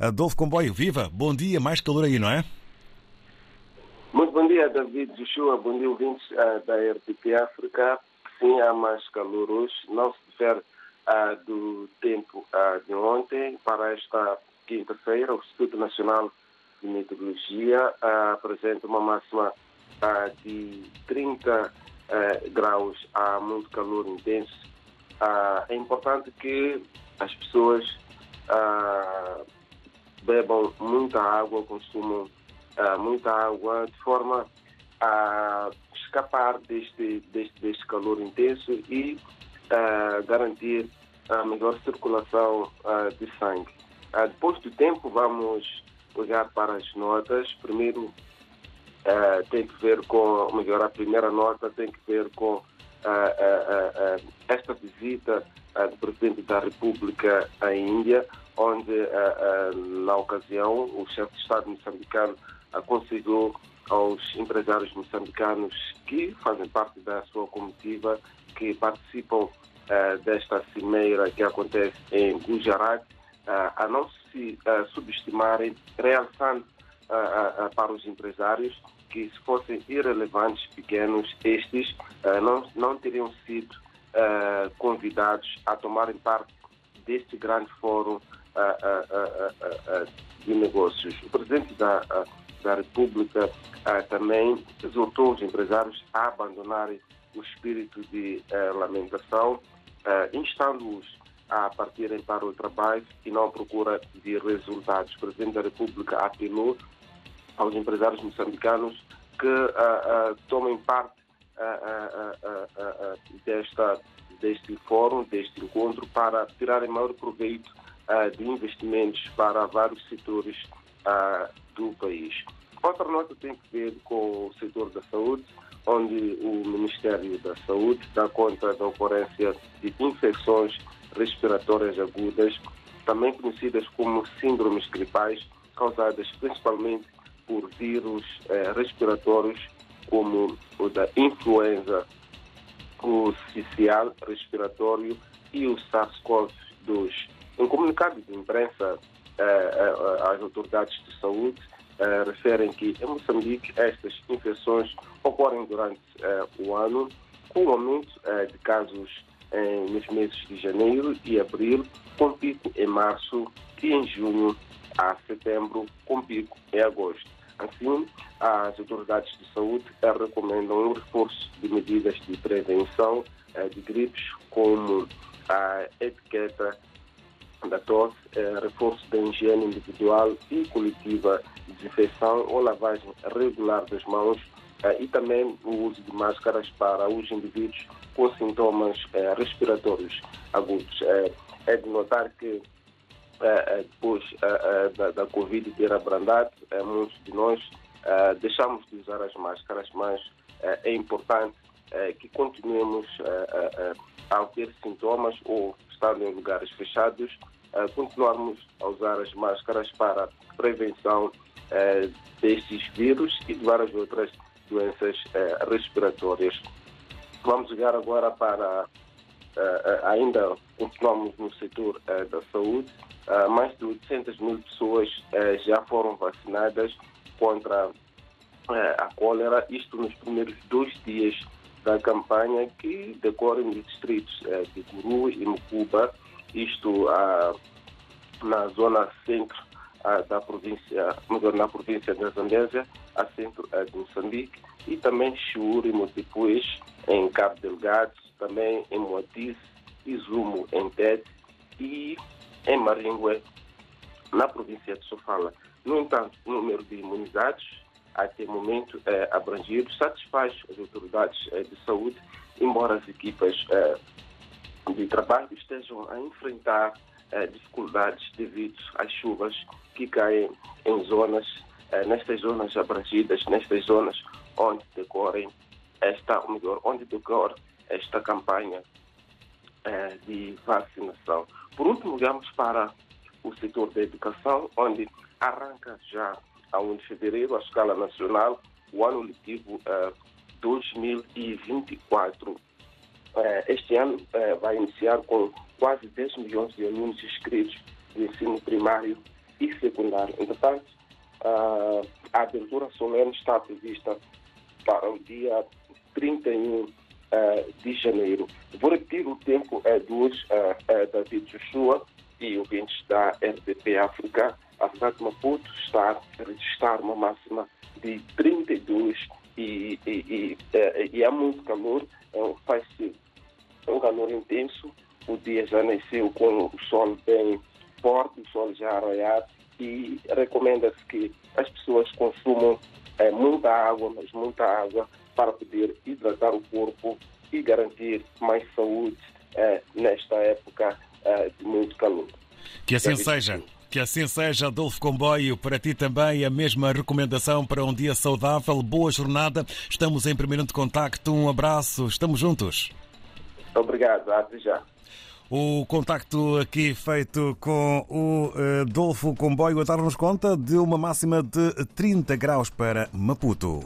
Adolfo Comboio, viva! Bom dia, mais calor aí, não é? Muito bom dia, David Joshua. Bom dia, ouvintes uh, da RTP África. Sim, há mais calor hoje. Não se difere uh, do tempo uh, de ontem para esta quinta-feira. O Instituto Nacional de Meteorologia apresenta uma máxima de 30 graus. Há muito calor intenso. é importante que as pessoas bebam muita água, consumam uh, muita água, de forma a escapar deste, deste, deste calor intenso e uh, garantir a melhor circulação uh, de sangue. depois do tempo, vamos olhar para as notas. Primeiro, tem que ver com, melhor, a primeira nota tem que ver com esta visita do Presidente da República à Índia, onde, na ocasião, o chefe de Estado moçambicano aconselhou aos empresários moçambicanos que fazem parte da sua comitiva, que participam uh, desta cimeira que acontece em Gujarat, uh, a não se uh, subestimarem, realçando para os empresários que se fossem irrelevantes, pequenos, estes não, não teriam sido convidados a tomarem parte deste grande fórum de negócios. O presidente da da República ah, também exortou os empresários a abandonarem o espírito de ah, lamentação, ah, instando-os a partirem para o trabalho e não à procura de resultados. O Presidente da República apelou aos empresários moçambicanos que uh, uh, tomem parte desta, deste fórum, deste encontro, para tirarem maior proveito de investimentos para vários setores do país. Outra nota tem que ver com o setor da saúde, onde o Ministério da Saúde dá conta da ocorrência de infecções respiratórias agudas, também conhecidas como síndromes gripais, causadas principalmente por vírus eh, respiratórios como o da influenza, o cicial respiratório e o SARS-CoV-2. Em comunicado de imprensa, eh, eh, às autoridades de saúde, uh, referem que em Moçambique estas infecções ocorrem durante o ano, com um aumento de casos nos meses de janeiro e abril, com pico em março e em junho a setembro, com pico em agosto. Assim, as autoridades de saúde recomendam um reforço de medidas de prevenção de gripes, como a etiqueta da tosse, é, reforço da higiene individual e coletiva, desinfecção ou lavagem regular das mãos é, e também o uso de máscaras para os indivíduos com sintomas é, respiratórios agudos. É, de notar que depois da, da Covid ter abrandado, muitos de nós deixamos de usar as máscaras, mas é importante que continuemos ao ter sintomas ou estando em lugares fechados, uh, continuarmos a usar as máscaras para prevenção uh, destes vírus e de várias outras doenças uh, respiratórias. Vamos chegar agora para, ainda continuamos no setor da saúde, mais de 800 mil pessoas já foram vacinadas contra a cólera, isto nos primeiros dois dias da campanha que decorre nos distritos eh, de Guru e Mucuba, isto ah, na zona centro ah, da província, na província da Zambésia, a centro eh, de Moçambique, e também Chiúri e Motipuês, em Cabo Delgado, também em Moatize, Izumo, em Tete e em Maringue, na província de Sofala. No entanto, o número de imunizados até o momento é, abrangido satisfaz as autoridades é, de saúde, embora as equipas é, de trabalho estejam a enfrentar é, dificuldades devido às chuvas que caem em zonas, é, nestas zonas abrangidas, nestas zonas onde decorrem esta, ou melhor, onde decorre esta campanha é, de vacinação. Por último, vamos para o setor da educação, onde arranca já a 1 de fevereiro, à escala nacional, o ano letivo uh, 2024. Uh, este ano uh, vai iniciar com quase 10 milhões de alunos inscritos do ensino primário e secundário. Entretanto, a abertura solene está prevista para o dia 31 uh, de janeiro. Vou repetir o tempo é dos uh, uh, David Joshua e ouvintes da RDP África. A cidade de Maputo está a registrar uma máxima de 32 e, e, e, e há muito calor, faz-se um calor intenso. O dia já nasceu com o sol bem forte, o sol já arraiado e recomenda-se que as pessoas consumam é, muita água, mas muita água para poder hidratar o corpo e garantir mais saúde é, nesta época é, de muito calor. Que assim seja. Que assim seja, Adolfo Comboio. Para ti também a mesma recomendação para um dia saudável. Boa jornada. Estamos em permanente contacto. Um abraço. Estamos juntos. Obrigado. Até já. O contacto aqui feito com o Adolfo Comboio a dar-nos conta de uma máxima de 30 graus para Maputo.